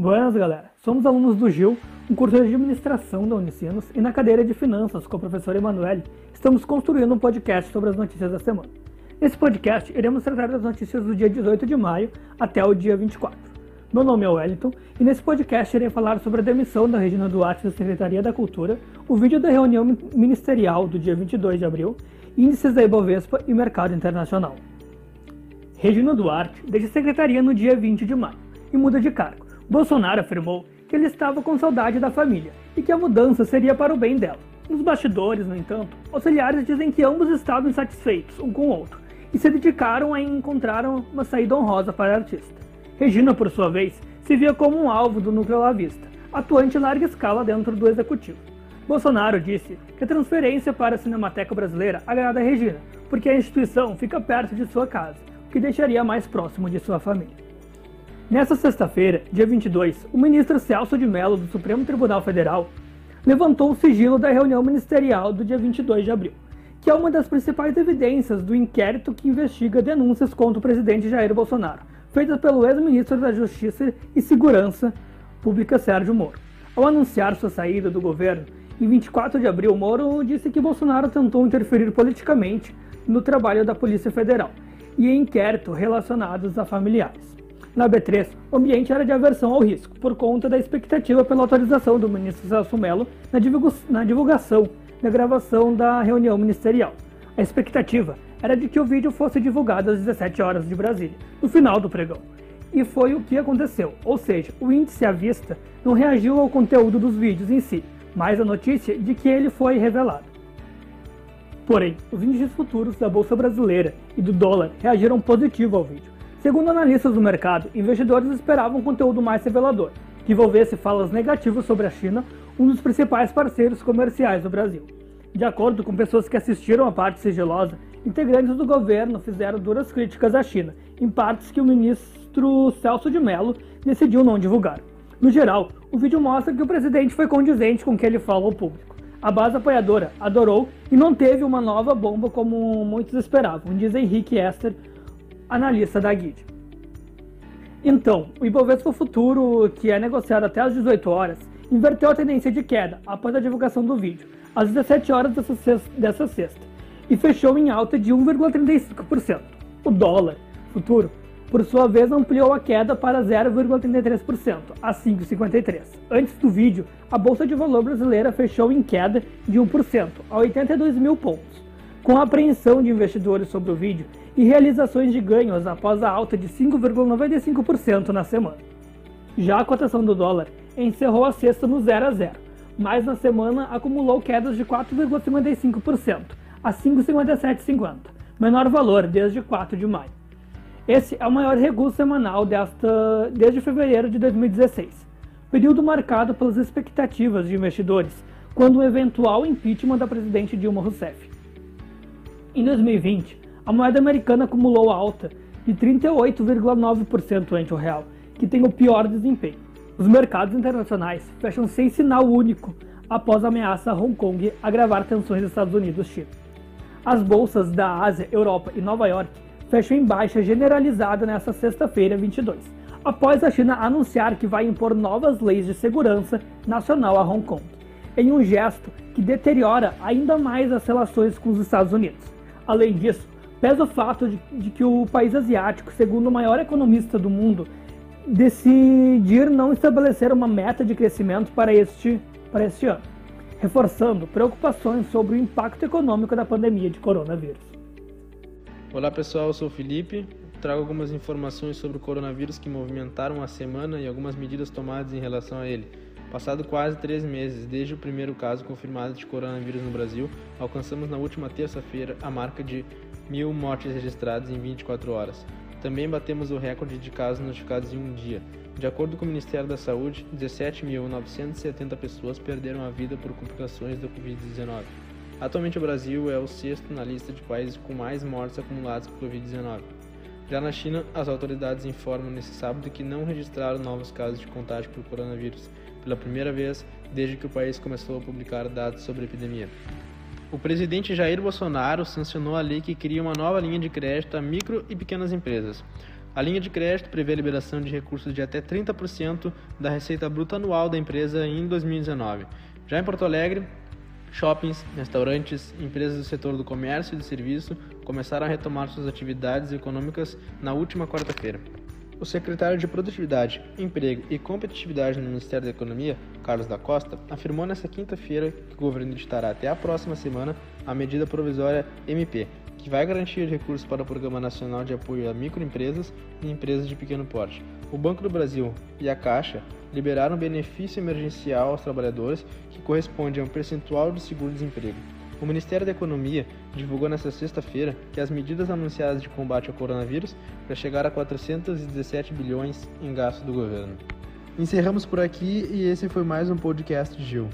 Buenas, galera. Somos alunos do GIL, um curso de administração da Unicinos, e na cadeira de finanças com a professora Emanuele, estamos construindo um podcast sobre as notícias da semana. Nesse podcast, iremos tratar das notícias do dia 18 de maio até o dia 24. Meu nome é Wellington e nesse podcast irei falar sobre a demissão da Regina Duarte da Secretaria da Cultura, o vídeo da reunião ministerial do dia 22 de abril, índices da Ibovespa e mercado internacional. Regina Duarte deixa a secretaria no dia 20 de maio e muda de cargo. Bolsonaro afirmou que ele estava com saudade da família e que a mudança seria para o bem dela. Nos bastidores, no entanto, auxiliares dizem que ambos estavam insatisfeitos um com o outro e se dedicaram a encontrar uma saída honrosa para a artista. Regina, por sua vez, se via como um alvo do núcleo lavista, atuante em larga escala dentro do executivo. Bolsonaro disse que a transferência para a Cinemateca Brasileira agrada a Regina, porque a instituição fica perto de sua casa, o que deixaria mais próximo de sua família. Nessa sexta-feira, dia 22, o ministro Celso de Mello do Supremo Tribunal Federal levantou o sigilo da reunião ministerial do dia 22 de abril, que é uma das principais evidências do inquérito que investiga denúncias contra o presidente Jair Bolsonaro, feitas pelo ex-ministro da Justiça e Segurança Pública Sérgio Moro. Ao anunciar sua saída do governo, em 24 de abril, Moro disse que Bolsonaro tentou interferir politicamente no trabalho da Polícia Federal e em inquéritos relacionados a familiares. Na B3, o ambiente era de aversão ao risco, por conta da expectativa pela autorização do ministro Celso Mello na divulgação da gravação da reunião ministerial. A expectativa era de que o vídeo fosse divulgado às 17 horas de Brasília, no final do pregão. E foi o que aconteceu, ou seja, o índice à vista não reagiu ao conteúdo dos vídeos em si, mas à notícia de que ele foi revelado. Porém, os índices futuros da Bolsa Brasileira e do dólar reagiram positivo ao vídeo, Segundo analistas do mercado, investidores esperavam um conteúdo mais revelador, que envolvesse falas negativas sobre a China, um dos principais parceiros comerciais do Brasil. De acordo com pessoas que assistiram à parte sigilosa, integrantes do governo fizeram duras críticas à China, em partes que o ministro Celso de Mello decidiu não divulgar. No geral, o vídeo mostra que o presidente foi condizente com o que ele fala ao público. A base apoiadora adorou e não teve uma nova bomba como muitos esperavam, diz Henrique Esther, analista da Guide. Então, o Ibovespa Futuro, que é negociado até às 18 horas, inverteu a tendência de queda após a divulgação do vídeo, às 17 horas dessa sexta, e fechou em alta de 1,35%. O dólar futuro, por sua vez, ampliou a queda para 0,33%, a 5,53. Antes do vídeo, a Bolsa de Valor brasileira fechou em queda de 1%, a 82 mil pontos. Com apreensão de investidores sobre o vídeo, e realizações de ganhos após a alta de 5,95% na semana. Já a cotação do dólar encerrou a sexta no 0 a 0, mas na semana acumulou quedas de 4,55% a 5,5750, menor valor desde 4 de maio. Esse é o maior recuo semanal desta, desde fevereiro de 2016, período marcado pelas expectativas de investidores quando o eventual impeachment da presidente Dilma Rousseff. Em 2020, a moeda americana acumulou alta de 38,9% ante o real, que tem o pior desempenho. Os mercados internacionais fecham sem sinal único após a ameaça a Hong Kong agravar tensões dos Estados Unidos-China. As bolsas da Ásia, Europa e Nova York fecham em baixa generalizada nesta sexta-feira, 22, após a China anunciar que vai impor novas leis de segurança nacional a Hong Kong, em um gesto que deteriora ainda mais as relações com os Estados Unidos. Além disso, Pesa o fato de, de que o país asiático, segundo o maior economista do mundo, decidir não estabelecer uma meta de crescimento para este, para este ano, reforçando preocupações sobre o impacto econômico da pandemia de coronavírus. Olá pessoal, eu sou o Felipe. Trago algumas informações sobre o coronavírus que movimentaram a semana e algumas medidas tomadas em relação a ele. Passado quase três meses desde o primeiro caso confirmado de coronavírus no Brasil, alcançamos na última terça-feira a marca de mil mortes registradas em 24 horas. Também batemos o recorde de casos notificados em um dia. De acordo com o Ministério da Saúde, 17.970 pessoas perderam a vida por complicações da Covid-19. Atualmente o Brasil é o sexto na lista de países com mais mortes acumuladas por Covid-19. Já na China, as autoridades informam nesse sábado que não registraram novos casos de contágio por coronavírus, pela primeira vez desde que o país começou a publicar dados sobre a epidemia. O presidente Jair Bolsonaro sancionou a lei que cria uma nova linha de crédito a micro e pequenas empresas. A linha de crédito prevê a liberação de recursos de até 30% da receita bruta anual da empresa em 2019. Já em Porto Alegre, shoppings, restaurantes, empresas do setor do comércio e do serviço começaram a retomar suas atividades econômicas na última quarta-feira. O secretário de Produtividade, Emprego e Competitividade no Ministério da Economia, Carlos da Costa, afirmou nesta quinta-feira que o governo editará até a próxima semana a medida provisória MP, que vai garantir recursos para o Programa Nacional de Apoio a Microempresas e Empresas de Pequeno Porte. O Banco do Brasil e a Caixa liberaram benefício emergencial aos trabalhadores que corresponde a um percentual do seguro-desemprego. O Ministério da Economia divulgou nesta sexta-feira que as medidas anunciadas de combate ao coronavírus já chegaram a 417 bilhões em gastos do governo. Encerramos por aqui e esse foi mais um podcast Gil.